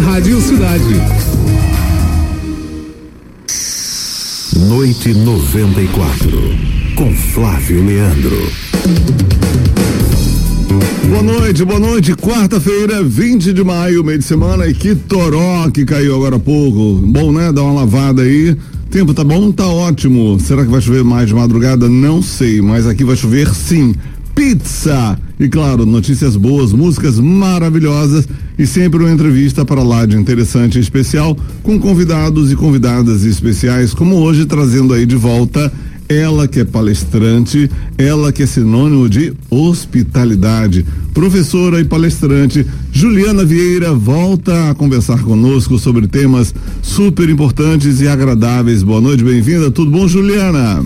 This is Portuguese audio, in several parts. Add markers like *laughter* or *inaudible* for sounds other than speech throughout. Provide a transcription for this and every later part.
Rádio Cidade. Noite 94, com Flávio Leandro. Boa noite, boa noite. Quarta-feira, 20 de maio, meio de semana. E que toró que caiu agora há pouco. Bom, né? Dá uma lavada aí. Tempo tá bom? Tá ótimo. Será que vai chover mais de madrugada? Não sei, mas aqui vai chover sim pizza. E claro, notícias boas, músicas maravilhosas e sempre uma entrevista para lá de interessante e especial com convidados e convidadas especiais, como hoje trazendo aí de volta ela que é palestrante, ela que é sinônimo de hospitalidade. Professora e palestrante Juliana Vieira volta a conversar conosco sobre temas super importantes e agradáveis. Boa noite, bem-vinda. Tudo bom, Juliana?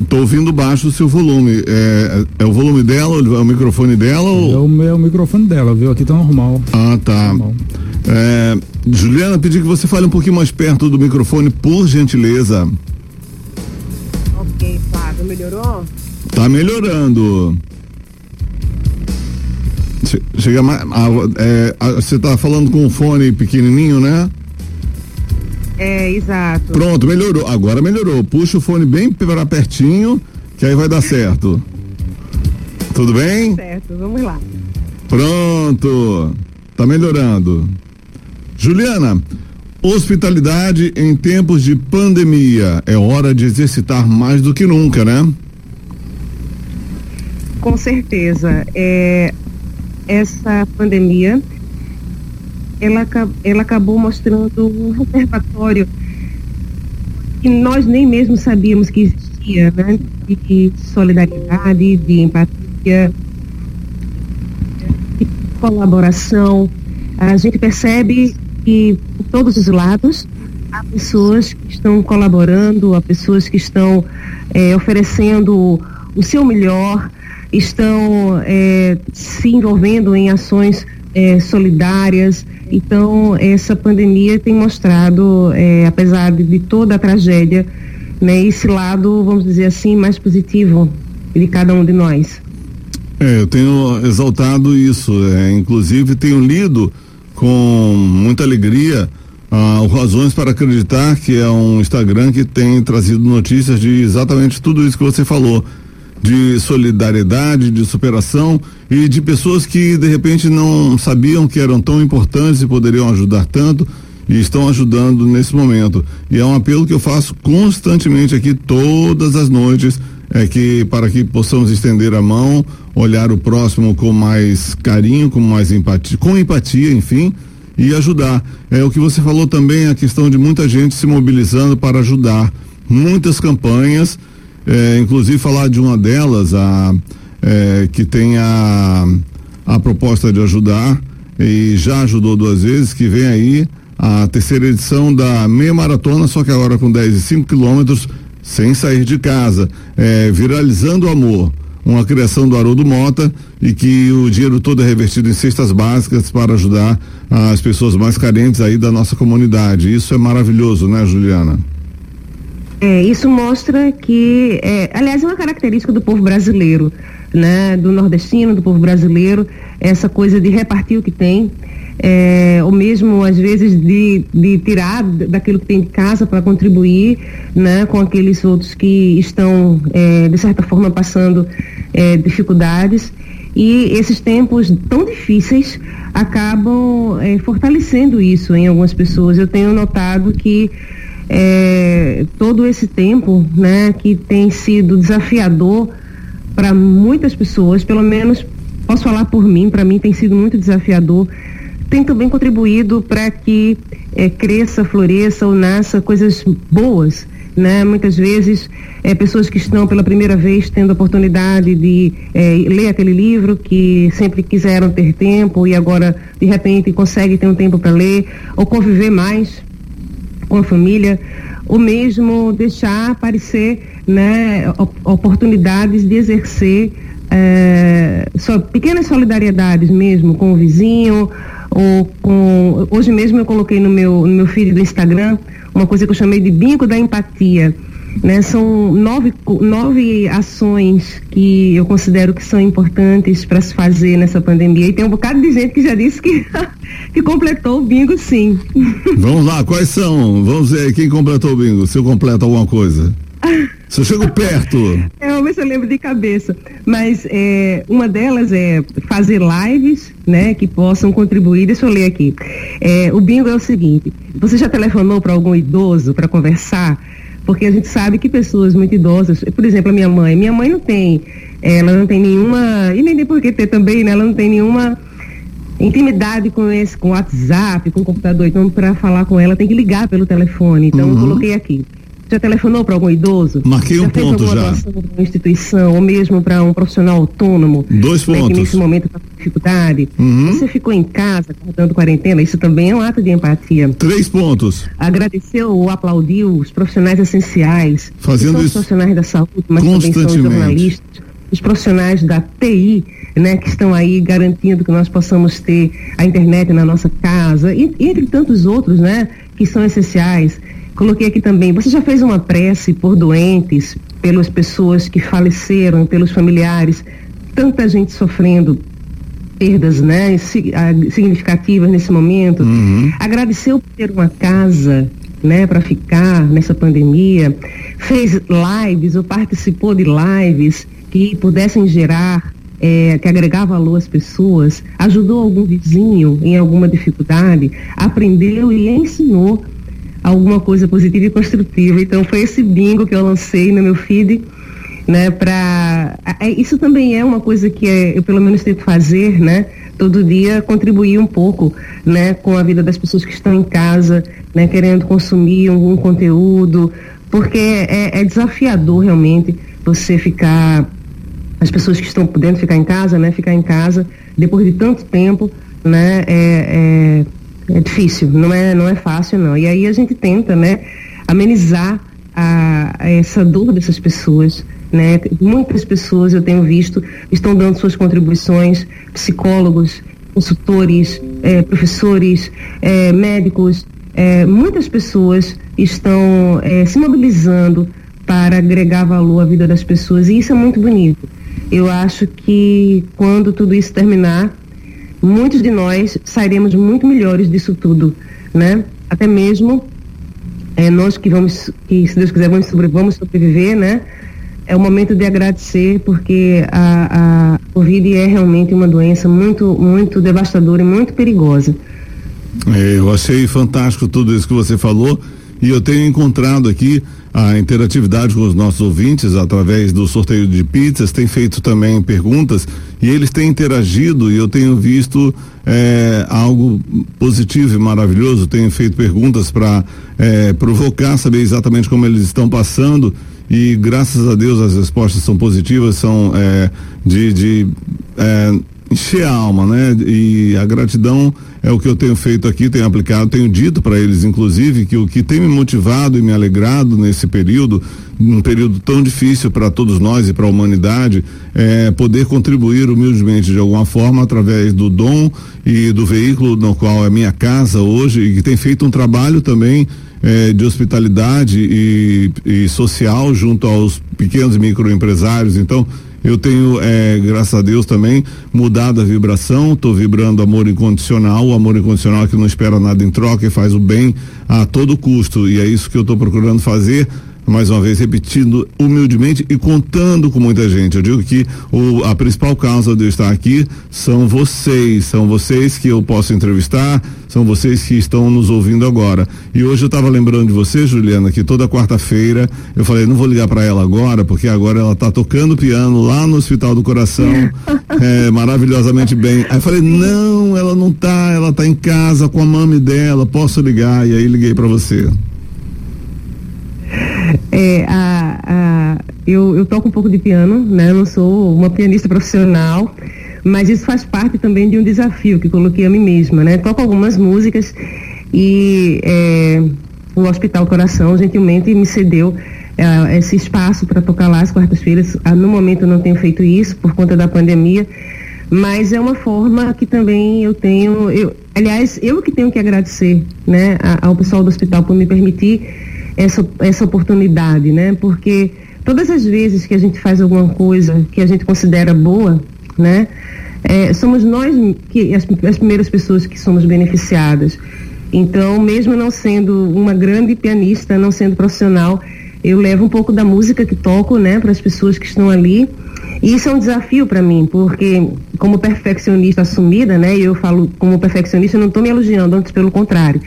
Estou ouvindo baixo o seu volume. É, é, o volume dela, é o microfone dela? Ou... É, o, é o microfone dela, viu? Aqui tá normal. Ah, tá. Normal. É, Juliana, pedi que você fale um pouquinho mais perto do microfone, por gentileza. Ok, Flávio, melhorou? Tá melhorando. Chega mais. É, você tá falando com o fone pequenininho, né? É, exato. Pronto, melhorou. Agora melhorou. Puxa o fone bem para pertinho, que aí vai dar certo. Tudo bem? Certo, vamos lá. Pronto. Tá melhorando. Juliana, hospitalidade em tempos de pandemia. É hora de exercitar mais do que nunca, né? Com certeza. É, essa pandemia ela, ela acabou mostrando um reservatório que nós nem mesmo sabíamos que existia, né? De solidariedade, de empatia, de colaboração. A gente percebe que por todos os lados há pessoas que estão colaborando, há pessoas que estão é, oferecendo o seu melhor, estão é, se envolvendo em ações é, solidárias. Então, essa pandemia tem mostrado, é, apesar de, de, toda a tragédia, né, esse lado, vamos dizer assim, mais positivo de cada um de nós. É, eu tenho exaltado isso, é, inclusive tenho lido com muita alegria ah, razões para acreditar que é um Instagram que tem trazido notícias de exatamente tudo isso que você falou de solidariedade, de superação e de pessoas que de repente não sabiam que eram tão importantes e poderiam ajudar tanto e estão ajudando nesse momento. E é um apelo que eu faço constantemente aqui todas as noites, é que para que possamos estender a mão, olhar o próximo com mais carinho, com mais empatia, com empatia, enfim, e ajudar. É o que você falou também a questão de muita gente se mobilizando para ajudar. Muitas campanhas é, inclusive falar de uma delas, a, é, que tem a, a proposta de ajudar e já ajudou duas vezes, que vem aí a terceira edição da meia maratona, só que agora com 10 e 5 quilômetros, sem sair de casa, é, viralizando o amor. Uma criação do Haroldo Mota e que o dinheiro todo é revertido em cestas básicas para ajudar as pessoas mais carentes aí da nossa comunidade. Isso é maravilhoso, né, Juliana? É, isso mostra que, é, aliás, é uma característica do povo brasileiro, né, do nordestino, do povo brasileiro, essa coisa de repartir o que tem, é, ou mesmo às vezes de, de tirar daquilo que tem de casa para contribuir, né, com aqueles outros que estão é, de certa forma passando é, dificuldades. E esses tempos tão difíceis acabam é, fortalecendo isso em algumas pessoas. Eu tenho notado que é, todo esse tempo, né, que tem sido desafiador para muitas pessoas, pelo menos posso falar por mim, para mim tem sido muito desafiador, tem também contribuído para que é, cresça, floresça ou nasça coisas boas. Né? Muitas vezes é, pessoas que estão pela primeira vez tendo a oportunidade de é, ler aquele livro que sempre quiseram ter tempo e agora de repente conseguem ter um tempo para ler ou conviver mais com a família, ou mesmo deixar aparecer né, oportunidades de exercer é, só, pequenas solidariedades mesmo com o vizinho, ou com. Hoje mesmo eu coloquei no meu, no meu feed do Instagram uma coisa que eu chamei de bingo da empatia. Né, são nove, nove ações que eu considero que são importantes para se fazer nessa pandemia. E tem um bocado de gente que já disse que, *laughs* que completou o bingo, sim. Vamos lá, quais são? Vamos ver quem completou o bingo, se eu completo alguma coisa. Se eu chego perto. É, se eu lembro de cabeça. Mas é, uma delas é fazer lives, né, que possam contribuir. Deixa eu ler aqui. É, o bingo é o seguinte: você já telefonou para algum idoso para conversar? Porque a gente sabe que pessoas muito idosas, por exemplo, a minha mãe, minha mãe não tem, ela não tem nenhuma, e nem tem por que ter também, né? Ela não tem nenhuma intimidade com esse, com WhatsApp, com computador. Então, para falar com ela, tem que ligar pelo telefone. Então, uhum. eu coloquei aqui. Já telefonou para algum idoso? Marquei um ponto já. Para uma instituição ou mesmo para um profissional autônomo? Dois né, pontos. Que nesse momento está com dificuldade. Uhum. Você ficou em casa, guardando quarentena, isso também é um ato de empatia. Três pontos. Agradeceu ou aplaudiu os profissionais essenciais. Fazendo isso. Os profissionais da saúde, mas também são os jornalistas, os profissionais da TI, né, que estão aí garantindo que nós possamos ter a internet na nossa casa, e, entre tantos outros, né, que são essenciais. Coloquei aqui também, você já fez uma prece por doentes, pelas pessoas que faleceram, pelos familiares, tanta gente sofrendo perdas né, significativas nesse momento. Uhum. Agradeceu por ter uma casa né, para ficar nessa pandemia, fez lives ou participou de lives que pudessem gerar, é, que agregar valor às pessoas, ajudou algum vizinho em alguma dificuldade, aprendeu e ensinou alguma coisa positiva e construtiva. Então foi esse bingo que eu lancei no meu feed, né, para isso também é uma coisa que é, eu pelo menos tento fazer, né, todo dia contribuir um pouco, né, com a vida das pessoas que estão em casa, né, querendo consumir algum conteúdo, porque é, é desafiador realmente você ficar as pessoas que estão podendo ficar em casa, né, ficar em casa depois de tanto tempo, né, é, é é difícil, não é, não é fácil não. E aí a gente tenta, né, amenizar a, a essa dor dessas pessoas, né? Muitas pessoas eu tenho visto estão dando suas contribuições, psicólogos, consultores, é, professores, é, médicos, é, muitas pessoas estão se mobilizando para agregar valor à vida das pessoas e isso é muito bonito. Eu acho que quando tudo isso terminar, muitos de nós sairemos muito melhores disso tudo, né? Até mesmo é, nós que vamos, que se Deus quiser vamos, sobre, vamos sobreviver, né? É o momento de agradecer porque a, a Covid é realmente uma doença muito, muito devastadora e muito perigosa. É, eu achei fantástico tudo isso que você falou e eu tenho encontrado aqui a interatividade com os nossos ouvintes através do sorteio de pizzas, tem feito também perguntas e eles têm interagido e eu tenho visto é, algo positivo e maravilhoso, tenho feito perguntas para é, provocar, saber exatamente como eles estão passando e graças a Deus as respostas são positivas, são é, de, de encher a alma, né? E a gratidão é o que eu tenho feito aqui, tenho aplicado, tenho dito para eles, inclusive, que o que tem me motivado e me alegrado nesse período, um período tão difícil para todos nós e para a humanidade, é poder contribuir humildemente de alguma forma através do dom e do veículo no qual é minha casa hoje e que tem feito um trabalho também é, de hospitalidade e, e social junto aos pequenos microempresários. Então, eu tenho, é, graças a Deus também, mudado a vibração, estou vibrando amor incondicional, o amor incondicional que não espera nada em troca e faz o bem a todo custo. E é isso que eu estou procurando fazer mais uma vez repetindo humildemente e contando com muita gente. Eu digo que o, a principal causa de eu estar aqui são vocês, são vocês que eu posso entrevistar, são vocês que estão nos ouvindo agora. E hoje eu estava lembrando de você, Juliana, que toda quarta-feira eu falei, não vou ligar para ela agora, porque agora ela está tocando piano lá no Hospital do Coração, *laughs* é, maravilhosamente bem. Aí eu falei, não, ela não tá, ela tá em casa com a mami dela, posso ligar? E aí liguei para você. É, a, a, eu, eu toco um pouco de piano, né? Eu não sou uma pianista profissional, mas isso faz parte também de um desafio que coloquei a mim mesma, né? Toco algumas músicas e é, o Hospital Coração gentilmente me cedeu é, esse espaço para tocar lá às quartas-feiras. Ah, no momento eu não tenho feito isso por conta da pandemia, mas é uma forma que também eu tenho. Eu, aliás, eu que tenho que agradecer, né, ao pessoal do hospital por me permitir essa, essa oportunidade, né, porque todas as vezes que a gente faz alguma coisa que a gente considera boa, né, é, somos nós que as, as primeiras pessoas que somos beneficiadas. Então, mesmo não sendo uma grande pianista, não sendo profissional, eu levo um pouco da música que toco, né, para as pessoas que estão ali. E isso é um desafio para mim, porque como perfeccionista assumida, né, eu falo como perfeccionista, eu não estou me elogiando, antes pelo contrário.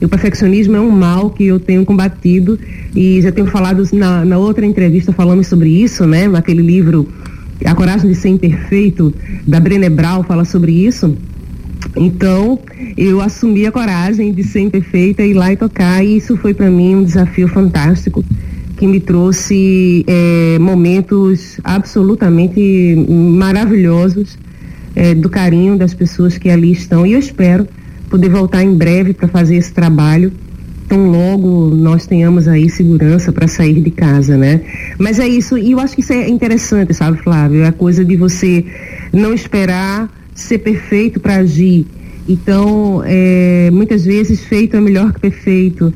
E o perfeccionismo é um mal que eu tenho combatido e já tenho falado na, na outra entrevista falamos sobre isso, né, naquele livro A Coragem de Ser Imperfeito, da Brené Brown, fala sobre isso. Então, eu assumi a coragem de ser imperfeita e ir lá e tocar, e isso foi para mim um desafio fantástico que me trouxe é, momentos absolutamente maravilhosos é, do carinho das pessoas que ali estão. E eu espero poder voltar em breve para fazer esse trabalho tão logo nós tenhamos aí segurança para sair de casa, né? Mas é isso, e eu acho que isso é interessante, sabe, Flávio? É a coisa de você não esperar ser perfeito para agir. Então, é, muitas vezes feito é melhor que perfeito.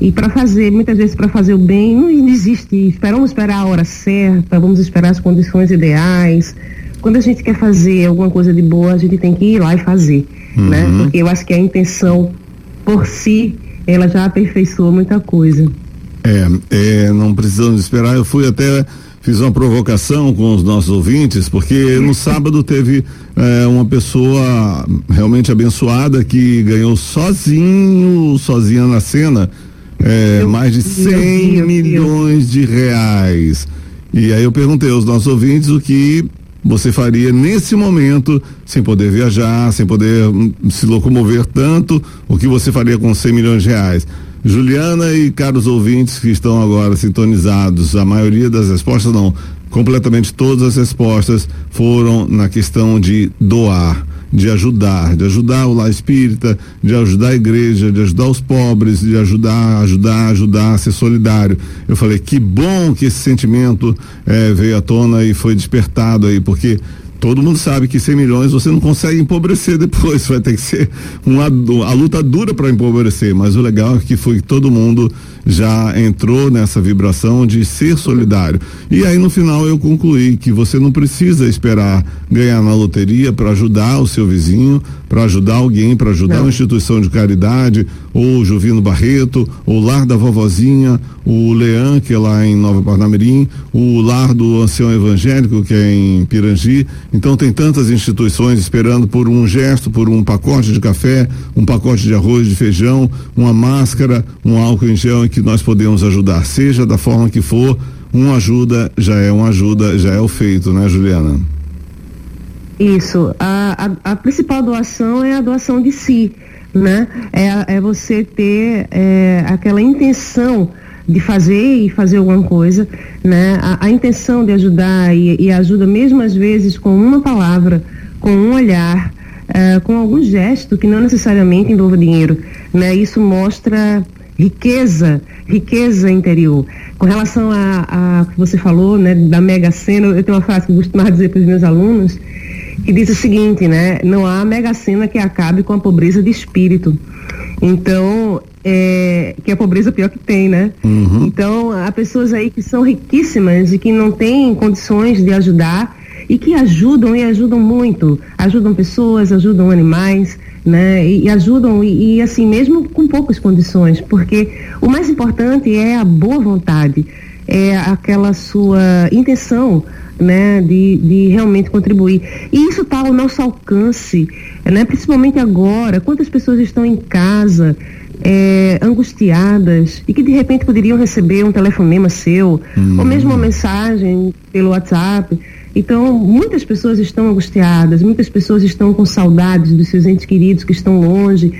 E para fazer, muitas vezes para fazer o bem, não existe. Esperamos esperar a hora certa, vamos esperar as condições ideais. Quando a gente quer fazer alguma coisa de boa, a gente tem que ir lá e fazer, uhum. né? Porque eu acho que a intenção por si, ela já aperfeiçoou muita coisa. É, é não precisamos esperar. Eu fui até fiz uma provocação com os nossos ouvintes, porque no *laughs* sábado teve é, uma pessoa realmente abençoada que ganhou sozinho, sozinha na cena, é, mais de 100 milhões de reais. E aí eu perguntei aos nossos ouvintes o que você faria nesse momento, sem poder viajar, sem poder hum, se locomover tanto, o que você faria com 100 milhões de reais? Juliana e caros ouvintes que estão agora sintonizados, a maioria das respostas não, completamente todas as respostas foram na questão de doar de ajudar, de ajudar o lar espírita, de ajudar a igreja, de ajudar os pobres, de ajudar, ajudar, ajudar, ser solidário. Eu falei, que bom que esse sentimento eh, veio à tona e foi despertado aí, porque todo mundo sabe que 100 milhões você não consegue empobrecer *laughs* depois, vai ter que ser uma a luta dura para empobrecer, mas o legal é que foi todo mundo já entrou nessa vibração de ser solidário. E aí no final eu concluí que você não precisa esperar ganhar na loteria para ajudar o seu vizinho, para ajudar alguém, para ajudar não. uma instituição de caridade, ou Juvino Barreto, o lar da vovozinha, o Leão, que é lá em Nova Parnamirim, o lar do ancião evangélico, que é em Pirangi. Então tem tantas instituições esperando por um gesto, por um pacote de café, um pacote de arroz, de feijão, uma máscara, um álcool em gel que nós podemos ajudar, seja da forma que for, uma ajuda já é uma ajuda, já é o feito, né, Juliana? Isso. A, a, a principal doação é a doação de si, né? É, é você ter é, aquela intenção de fazer e fazer alguma coisa, né? A, a intenção de ajudar e, e, ajuda mesmo às vezes com uma palavra, com um olhar, é, com algum gesto que não necessariamente envolva dinheiro, né? Isso mostra riqueza, riqueza interior. Com relação a, a que você falou, né, da mega sena, eu tenho uma frase que eu costumo dizer para os meus alunos, que diz o seguinte, né? Não há mega sena que acabe com a pobreza de espírito. Então, é, que é a pobreza pior que tem, né? Uhum. Então, há pessoas aí que são riquíssimas e que não têm condições de ajudar e que ajudam e ajudam muito. Ajudam pessoas, ajudam animais, né? E, e ajudam, e, e, assim, mesmo com poucas condições, porque o mais importante é a boa vontade, é aquela sua intenção né, de, de realmente contribuir. E isso está ao nosso alcance, né, principalmente agora. Quantas pessoas estão em casa é, angustiadas e que de repente poderiam receber um telefonema seu, hum. ou mesmo uma mensagem pelo WhatsApp. Então, muitas pessoas estão angustiadas, muitas pessoas estão com saudades dos seus entes queridos que estão longe.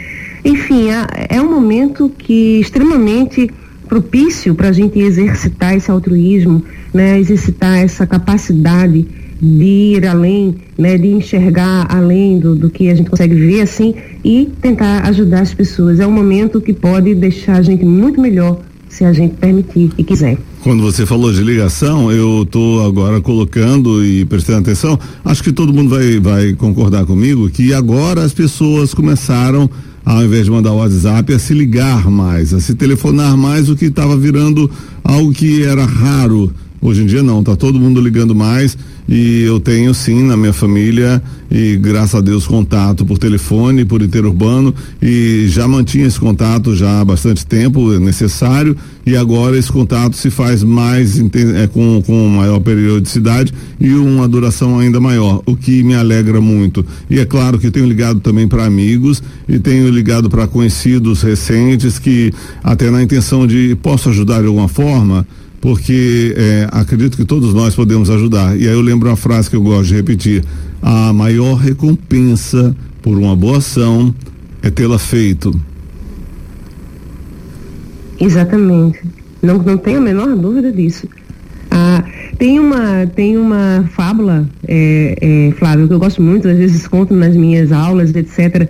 Enfim, é, é um momento que extremamente propício para a gente exercitar esse altruísmo, né, exercitar essa capacidade de ir além, né, de enxergar além do, do que a gente consegue ver assim e tentar ajudar as pessoas. É um momento que pode deixar a gente muito melhor se a gente permitir e quiser. Quando você falou de ligação, eu estou agora colocando e prestando atenção, acho que todo mundo vai, vai concordar comigo que agora as pessoas começaram ao invés de mandar o WhatsApp, a se ligar mais, a se telefonar mais, o que estava virando algo que era raro Hoje em dia não, tá todo mundo ligando mais e eu tenho sim na minha família e graças a Deus contato por telefone, por interurbano e já mantinha esse contato já há bastante tempo é necessário e agora esse contato se faz mais é, com, com maior periodicidade e uma duração ainda maior, o que me alegra muito. E é claro que tenho ligado também para amigos e tenho ligado para conhecidos recentes que até na intenção de posso ajudar de alguma forma porque é, acredito que todos nós podemos ajudar. E aí eu lembro uma frase que eu gosto de repetir: a maior recompensa por uma boa ação é tê-la feito. Exatamente. Não, não tenho a menor dúvida disso. Ah, tem uma, tem uma fábula, é, é, Flávio, que eu gosto muito, às vezes conto nas minhas aulas, etc.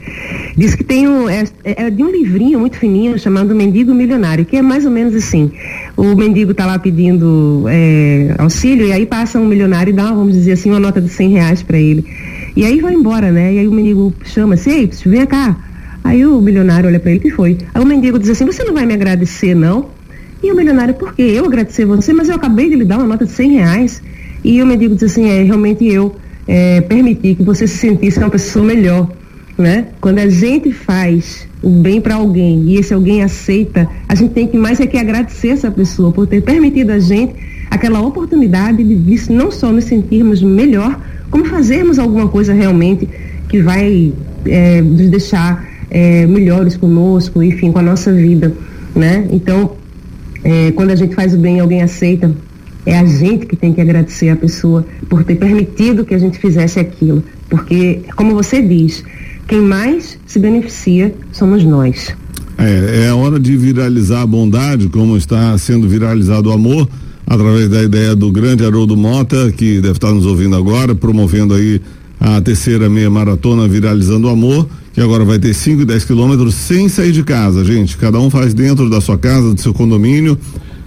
Diz que tem um, é, é de um livrinho muito fininho chamado Mendigo Milionário, que é mais ou menos assim. O mendigo está lá pedindo é, auxílio e aí passa um milionário e dá, vamos dizer assim, uma nota de 100 reais para ele. E aí vai embora, né? E aí o mendigo chama, sei, vem cá. Aí o milionário olha para ele, que foi? Aí o mendigo diz assim, você não vai me agradecer, não? E o milionário, por quê? Eu agradecer você, mas eu acabei de lhe dar uma nota de 100 reais. E o mendigo disse assim, é, realmente eu é, permiti que você se sentisse uma pessoa melhor. Né? Quando a gente faz o bem para alguém e esse alguém aceita, a gente tem que mais é que agradecer essa pessoa por ter permitido a gente aquela oportunidade de, de não só nos sentirmos melhor, como fazermos alguma coisa realmente que vai é, nos deixar é, melhores conosco, enfim, com a nossa vida, né? Então, é, quando a gente faz o bem e alguém aceita, é a gente que tem que agradecer a pessoa por ter permitido que a gente fizesse aquilo. Porque, como você diz, quem mais se beneficia somos nós. É, é hora de viralizar a bondade, como está sendo viralizado o amor, através da ideia do grande Haroldo Mota, que deve estar nos ouvindo agora, promovendo aí a terceira meia maratona Viralizando o Amor, que agora vai ter 5 e 10 quilômetros sem sair de casa, gente. Cada um faz dentro da sua casa, do seu condomínio.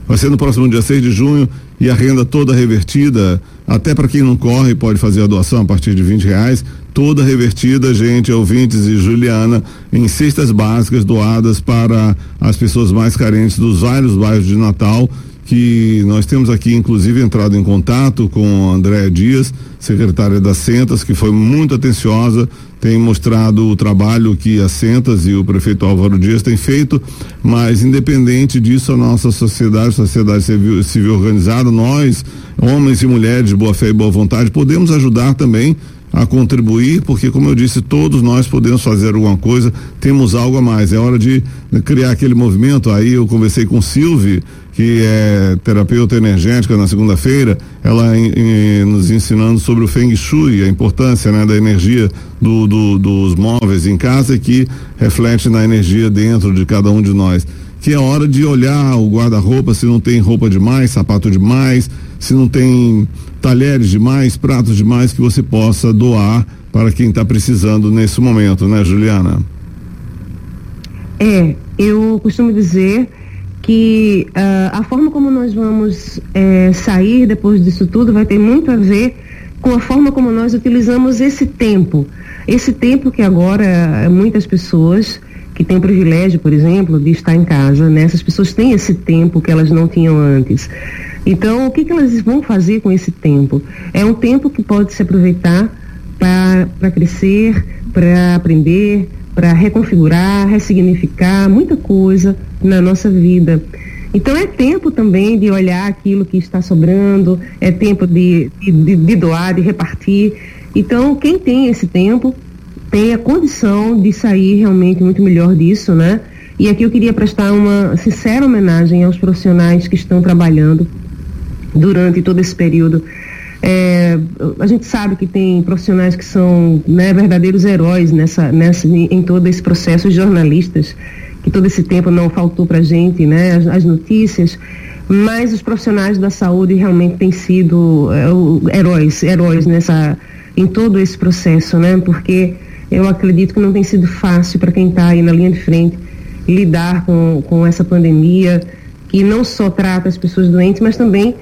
Vai ser no próximo dia 6 de junho e a renda toda revertida, até para quem não corre, pode fazer a doação a partir de 20 reais, toda revertida, gente, ouvintes e Juliana, em cestas básicas doadas para as pessoas mais carentes dos vários bairros de Natal que nós temos aqui, inclusive, entrado em contato com a Andréa Dias, secretária das Centas, que foi muito atenciosa, tem mostrado o trabalho que as Centas e o prefeito Álvaro Dias têm feito, mas independente disso, a nossa sociedade, sociedade civil, civil organizada, nós, homens e mulheres de boa fé e boa vontade, podemos ajudar também a contribuir, porque como eu disse, todos nós podemos fazer alguma coisa, temos algo a mais. É hora de criar aquele movimento. Aí eu conversei com Silvio, que é terapeuta energética na segunda-feira, ela em, em, nos ensinando sobre o Feng Shui, a importância né, da energia do, do, dos móveis em casa que reflete na energia dentro de cada um de nós. Que é hora de olhar o guarda-roupa se não tem roupa demais, sapato demais, se não tem talheres demais, pratos demais que você possa doar para quem está precisando nesse momento, né, Juliana? É, eu costumo dizer que uh, a forma como nós vamos é, sair depois disso tudo vai ter muito a ver com a forma como nós utilizamos esse tempo. Esse tempo que agora muitas pessoas que têm o privilégio, por exemplo, de estar em casa, né? Essas pessoas têm esse tempo que elas não tinham antes. Então, o que, que elas vão fazer com esse tempo? É um tempo que pode se aproveitar para crescer, para aprender, para reconfigurar, ressignificar muita coisa na nossa vida. Então é tempo também de olhar aquilo que está sobrando, é tempo de, de, de, doar, de repartir. Então, quem tem esse tempo tem a condição de sair realmente muito melhor disso, né? E aqui eu queria prestar uma sincera homenagem aos profissionais que estão trabalhando durante todo esse período. É, a gente sabe que tem profissionais que são né, verdadeiros heróis nessa, nessa, em todo esse processo, jornalistas, que todo esse tempo não faltou para a gente, né, as, as, notícias, mas os profissionais da saúde realmente têm sido é, heróis, heróis nessa, em todo esse processo, né, porque eu acredito que não tem sido fácil para quem está aí na linha de frente lidar com, com essa pandemia que não só trata as pessoas doentes, mas também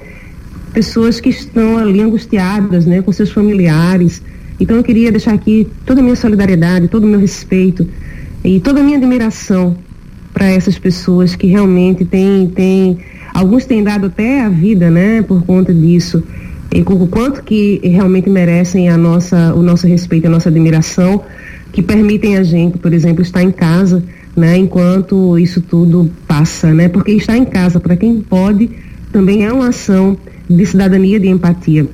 pessoas que estão ali angustiadas, né, com seus familiares. Então eu queria deixar aqui toda a minha solidariedade, todo o meu respeito e toda a minha admiração para essas pessoas que realmente têm, têm, alguns têm dado até a vida, né, por conta disso. E o quanto que realmente merecem a nossa, o nosso respeito, a nossa admiração, que permitem a gente, por exemplo, estar em casa, né, enquanto isso tudo passa, né? Porque estar em casa para quem pode também é uma ação de cidadania, de empatia.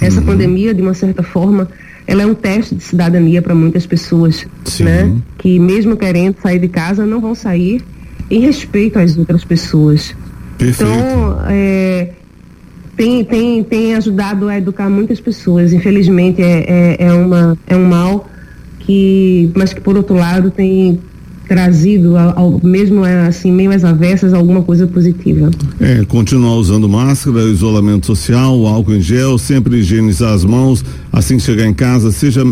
Essa uhum. pandemia, de uma certa forma, ela é um teste de cidadania para muitas pessoas, Sim. né? Que mesmo querendo sair de casa, não vão sair em respeito às outras pessoas. Perfeito. Então, é, tem, tem, tem ajudado a educar muitas pessoas. Infelizmente, é, é, é, uma, é um mal que, mas que por outro lado tem trazido, ao, mesmo assim, meio às avessas, alguma coisa positiva. É, continuar usando máscara, isolamento social, álcool em gel, sempre higienizar as mãos, assim que chegar em casa, seja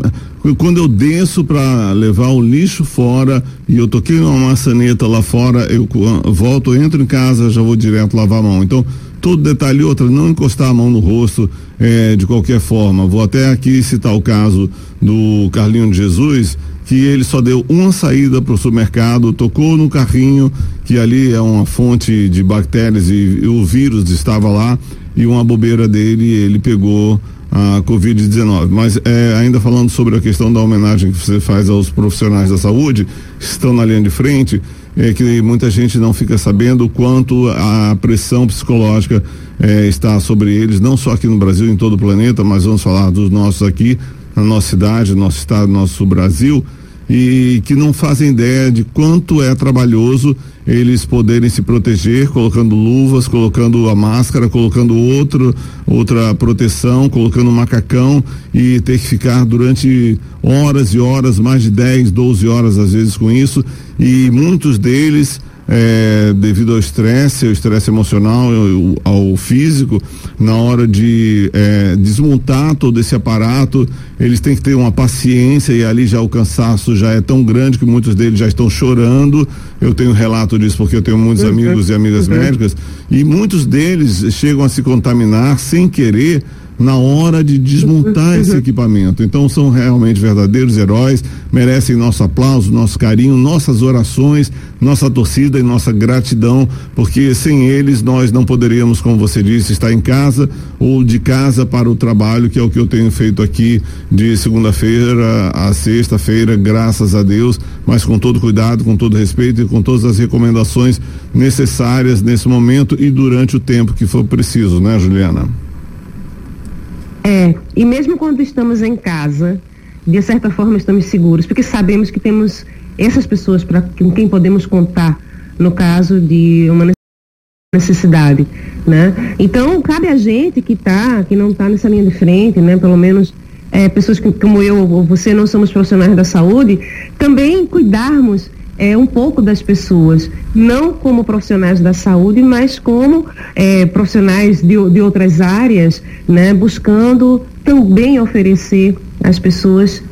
quando eu desço para levar o lixo fora e eu toquei uma maçaneta lá fora, eu volto, entro em casa, já vou direto lavar a mão. Então, todo detalhe outra, não encostar a mão no rosto é, de qualquer forma. Vou até aqui citar o caso do Carlinho de Jesus, que ele só deu uma saída para o supermercado, tocou no carrinho, que ali é uma fonte de bactérias e, e o vírus estava lá, e uma bobeira dele, ele pegou a Covid-19. Mas é, ainda falando sobre a questão da homenagem que você faz aos profissionais da saúde, que estão na linha de frente, é que muita gente não fica sabendo quanto a pressão psicológica é, está sobre eles, não só aqui no Brasil, em todo o planeta, mas vamos falar dos nossos aqui, na nossa cidade, nosso estado, nosso Brasil, e que não fazem ideia de quanto é trabalhoso eles poderem se proteger, colocando luvas, colocando a máscara, colocando outro, outra proteção, colocando macacão e ter que ficar durante horas e horas, mais de 10, 12 horas às vezes com isso, e muitos deles é, devido ao estresse, ao estresse emocional, ao, ao, físico, na hora de é, desmontar todo esse aparato, eles têm que ter uma paciência e ali já o cansaço já é tão grande que muitos deles já estão chorando. Eu tenho relato disso porque eu tenho muitos uhum. amigos e amigas uhum. médicas e muitos deles chegam a se contaminar sem querer na hora de desmontar *laughs* esse equipamento. Então são realmente verdadeiros heróis, merecem nosso aplauso, nosso carinho, nossas orações, nossa torcida e nossa gratidão, porque sem eles nós não poderíamos, como você disse, estar em casa ou de casa para o trabalho, que é o que eu tenho feito aqui de segunda-feira a sexta-feira, graças a Deus, mas com todo cuidado, com todo respeito e com todas as recomendações necessárias nesse momento e durante o tempo que for preciso, né, Juliana? É, e mesmo quando estamos em casa, de certa forma estamos seguros, porque sabemos que temos essas pessoas para com quem podemos contar no caso de uma necessidade, né? Então cabe a gente que tá, que não está nessa linha de frente, né? Pelo menos é, pessoas que, como eu ou você não somos profissionais da saúde, também cuidarmos é, um pouco das pessoas, não como profissionais da saúde, mas como é, profissionais de, de outras áreas, né, buscando também oferecer às pessoas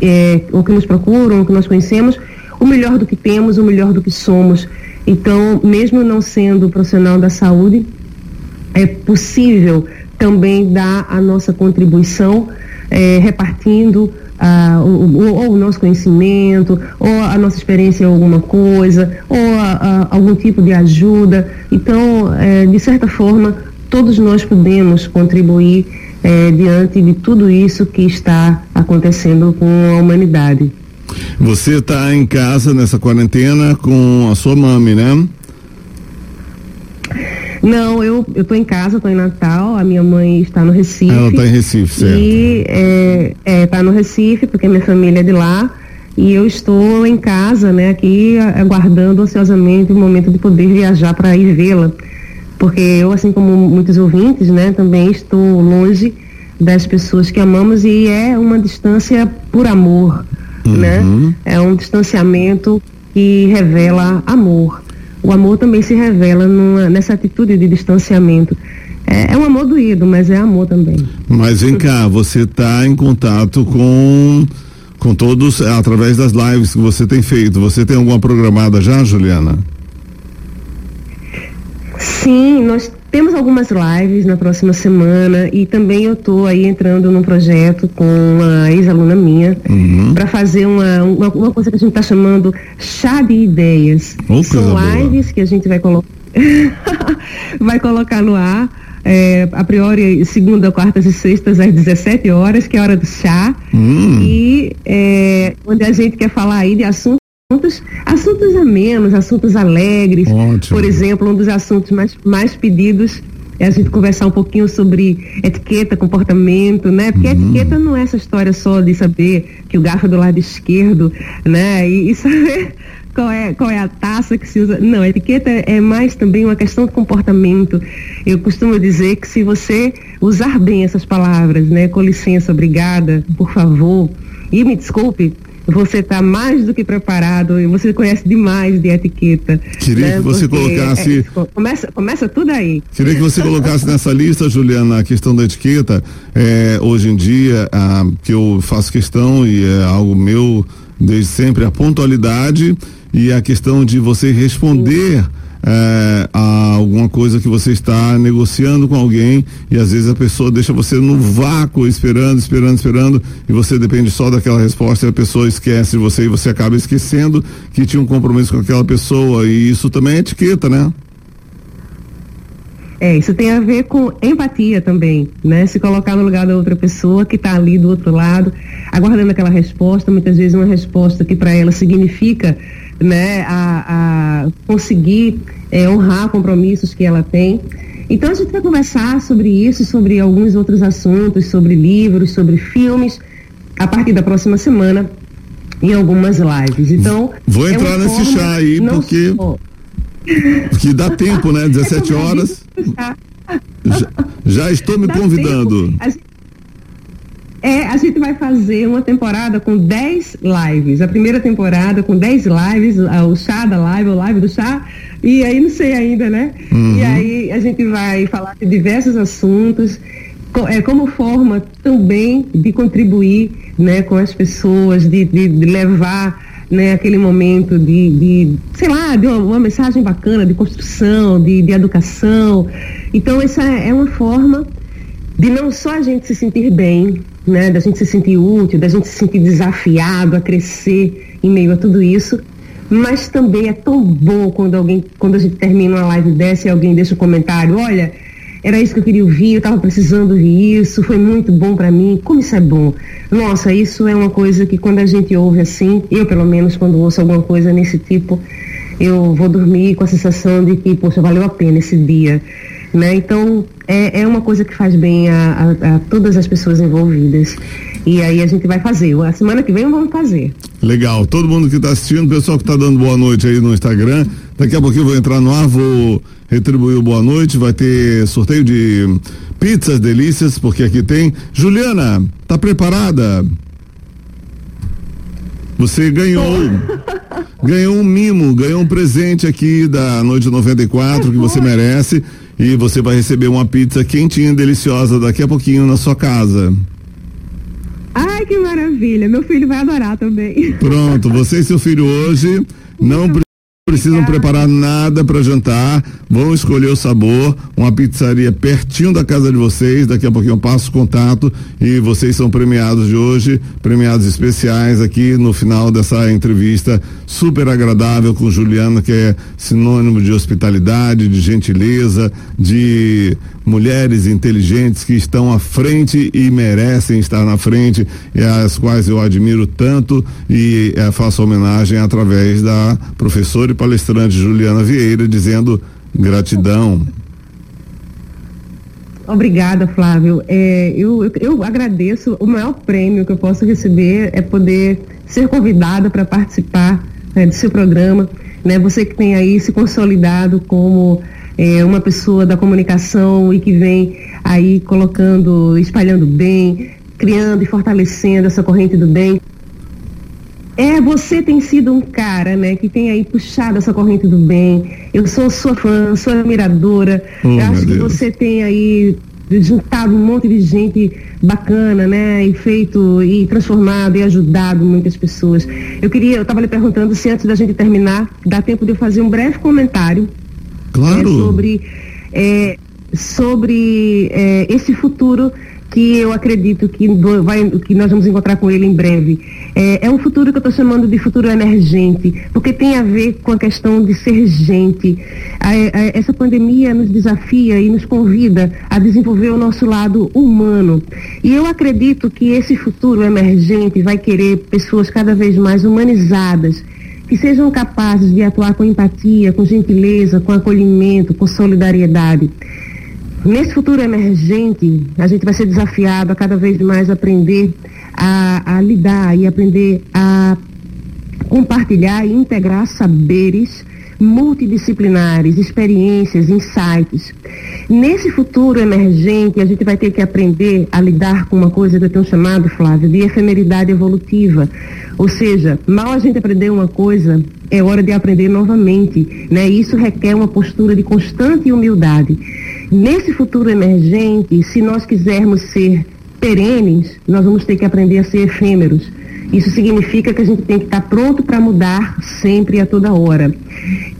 é, o que nos procuram, o que nós conhecemos, o melhor do que temos, o melhor do que somos. Então, mesmo não sendo profissional da saúde, é possível também dar a nossa contribuição, é, repartindo ah, ou, o nosso conhecimento, ou a nossa experiência em alguma coisa, ou a, a, algum tipo de ajuda. Então, é, de certa forma, todos nós podemos contribuir é, diante de tudo isso que está acontecendo com a humanidade. Você está em casa nessa quarentena com a sua mãe, né? Não, eu eu tô em casa, tô em Natal, a minha mãe está no Recife. Ela está em Recife, certo. E é, é, tá no Recife, porque minha família é de lá. E eu estou em casa, né, aqui aguardando ansiosamente o momento de poder viajar para ir vê-la. Porque eu, assim como muitos ouvintes, né, também estou longe das pessoas que amamos e é uma distância por amor, né? uhum. né? É um distanciamento que revela amor o amor também se revela numa, nessa atitude de distanciamento. É, é, um amor doído, mas é amor também. Mas vem cá, você está em contato com com todos através das lives que você tem feito. Você tem alguma programada já, Juliana? Sim, nós temos algumas lives na próxima semana e também eu estou aí entrando num projeto com uma ex-aluna minha Uhum. para fazer uma, uma, uma coisa que a gente está chamando chá de ideias. Oh, São coisa boa. lives que a gente vai colocar *laughs* vai colocar no ar. é, a priori, segunda, quartas e sextas às 17 horas, que é a hora do chá. Hum. E é, onde a gente quer falar aí de assuntos, assuntos amenos, assuntos alegres. Ótimo. Por exemplo, um dos assuntos mais, mais pedidos é a gente conversar um pouquinho sobre etiqueta, comportamento, né? Porque etiqueta não é essa história só de saber que o garfo é do lado esquerdo, né? E, e *laughs* saber qual é, qual é a taça que se usa. Não, etiqueta é mais também uma questão de comportamento. Eu costumo dizer que se você usar bem essas palavras, né? Com licença, obrigada, por favor, e me desculpe, você está mais do que preparado e você conhece demais de etiqueta. Queria né? que você Porque, colocasse- é, co- começa, começa tudo aí. Queria que você colocasse nessa lista, Juliana, a questão da etiqueta. É, hoje em dia, ah, que eu faço questão e é algo meu desde sempre, a pontualidade e a questão de você responder é, a alguma coisa que você está negociando com alguém e às vezes a pessoa deixa você no vácuo esperando, esperando, esperando e você depende só daquela resposta e a pessoa esquece de você e você acaba esquecendo que tinha um compromisso com aquela pessoa e isso também é etiqueta, né? É, isso tem a ver com empatia também, né? Se colocar no lugar da outra pessoa que está ali do outro lado, aguardando aquela resposta, muitas vezes uma resposta que para ela significa, né, a, a conseguir é, honrar compromissos que ela tem. Então a gente vai conversar sobre isso, sobre alguns outros assuntos, sobre livros, sobre filmes, a partir da próxima semana em algumas lives. Então Vou é entrar uma nesse forma chá aí, porque- só- Que dá tempo, né? 17 *laughs* É horas. *laughs* Já, já estou me Dá convidando. tempo. A gente- É, a gente vai fazer uma temporada com 10 lives. A primeira temporada com 10 lives, o chá da live, o live do chá. E aí não sei ainda, né? E aí a gente vai falar de diversos assuntos, é, como forma também de contribuir né, com as pessoas, de, de- de levar né, aquele momento de, de, sei lá, de uma, uma mensagem bacana de construção, de, de educação. Então, essa é uma forma de não só a gente se sentir bem, né, da gente se sentir útil, da gente se sentir desafiado a crescer em meio a tudo isso, mas também é tão bom quando alguém, quando a gente termina uma live dessa e alguém deixa um comentário, olha, era isso que eu queria ouvir, eu estava precisando ouvir isso, foi muito bom para mim, como isso é bom. Nossa, isso é uma coisa que quando a gente ouve assim, eu pelo menos quando ouço alguma coisa nesse tipo, eu vou dormir com a sensação de que, poxa, valeu a pena esse dia. Né? Então, é, é uma coisa que faz bem a, a- a todas as pessoas envolvidas. E aí a gente vai fazer. A semana que vem vamos fazer. Legal. Todo mundo que está assistindo, pessoal que está dando boa noite aí no Instagram. Daqui a pouquinho eu vou entrar no ar, vou retribuir o boa noite. Vai ter sorteio de pizzas delícias, porque aqui tem. Juliana, tá preparada? Você ganhou. *laughs* ganhou um mimo, ganhou um presente aqui da Noite 94 que você merece. E você vai receber uma pizza quentinha, deliciosa daqui a pouquinho na sua casa. Ai, que maravilha. Meu filho vai adorar também. Pronto, você e seu filho hoje não pre- precisam preparar nada para jantar, vão escolher o sabor, uma pizzaria pertinho da casa de vocês, daqui a pouquinho eu passo o contato e vocês são premiados de hoje, premiados especiais aqui no final dessa entrevista super agradável com Juliana, que é sinônimo de hospitalidade, de gentileza, de mulheres inteligentes que estão à frente e merecem estar na frente, e às quais eu admiro tanto e eh, faço homenagem através da professora e palestrante Juliana Vieira, dizendo gratidão. Obrigada, Flávio. É, eu, eu, eu agradeço. O maior prêmio que eu posso receber é poder ser convidada para participar né, do seu programa. Né? Você que tem aí se consolidado como é, uma pessoa da comunicação e que vem aí colocando, espalhando bem, criando e fortalecendo essa corrente do bem. É, você tem sido um cara, né, que tem aí puxado essa corrente do bem. Eu sou sua fã, sua admiradora. Oh, acho que Deus. você tem aí juntado um monte de gente bacana, né, e feito e transformado e ajudado muitas pessoas. Eu queria, eu estava lhe perguntando se antes da gente terminar, dá tempo de eu fazer um breve comentário Claro. Sobre, é, sobre é, esse futuro que eu acredito que, vai, que nós vamos encontrar com ele em breve. É, é um futuro que eu estou chamando de futuro emergente, porque tem a ver com a questão de ser gente. A, a, essa pandemia nos desafia e nos convida a desenvolver o nosso lado humano. E eu acredito que esse futuro emergente vai querer pessoas cada vez mais humanizadas, que sejam capazes de atuar com empatia, com gentileza, com acolhimento, com solidariedade. Nesse futuro emergente, a gente vai ser desafiado a cada vez mais aprender a, a lidar e aprender a compartilhar e integrar saberes multidisciplinares, experiências, insights. Nesse futuro emergente, a gente vai ter que aprender a lidar com uma coisa que eu tenho chamado, Flávio, de efemeridade evolutiva. Ou seja, mal a gente aprender uma coisa, é hora de aprender novamente. Né? Isso requer uma postura de constante humildade. Nesse futuro emergente, se nós quisermos ser perenes, nós vamos ter que aprender a ser efêmeros. Isso significa que a gente tem que estar pronto para mudar sempre e a toda hora.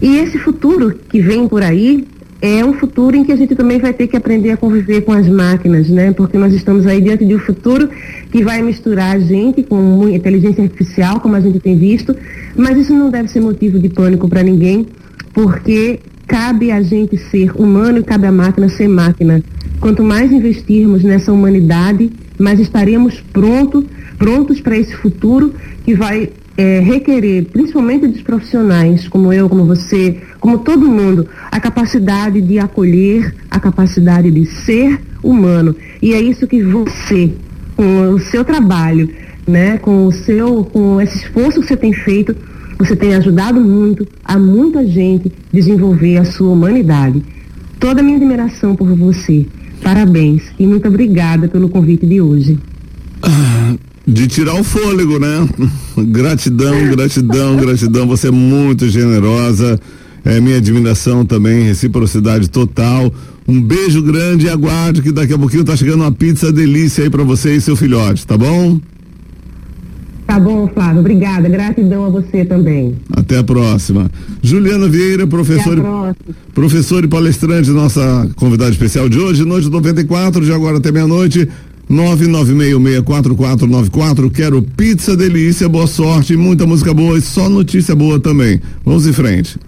E esse futuro que vem por aí é um futuro em que a gente também vai ter que aprender a conviver com as máquinas, né? Porque nós estamos aí diante de um futuro que vai misturar a gente com inteligência artificial, como a gente tem visto, mas isso não deve ser motivo de pânico para ninguém, porque cabe a gente ser humano e cabe à máquina ser máquina. Quanto mais investirmos nessa humanidade, mais estaremos pronto, prontos para esse futuro que vai é, requerer, principalmente dos profissionais, como eu, como você, como todo mundo, a capacidade de acolher, a capacidade de ser humano. E é isso que você, com o seu trabalho, né, com o seu, com esse esforço que você tem feito, você tem ajudado muito a muita gente desenvolver a sua humanidade. Toda a minha admiração por você. Parabéns e muito obrigada pelo convite de hoje. De tirar o fôlego, né? *laughs* gratidão, gratidão, gratidão. Você é muito generosa. É minha admiração também, reciprocidade total. Um beijo grande e aguarde que daqui a pouquinho tá chegando uma pizza delícia aí para você e seu filhote, tá bom? Tá bom, Flávio. Obrigada. Gratidão a você também. Até a próxima. Juliana Vieira, professor, professor e palestrante, nossa convidada especial de hoje, noite 94, de agora até meia-noite. 996644494. Quero pizza delícia, boa sorte, muita música boa e só notícia boa também. Vamos em frente.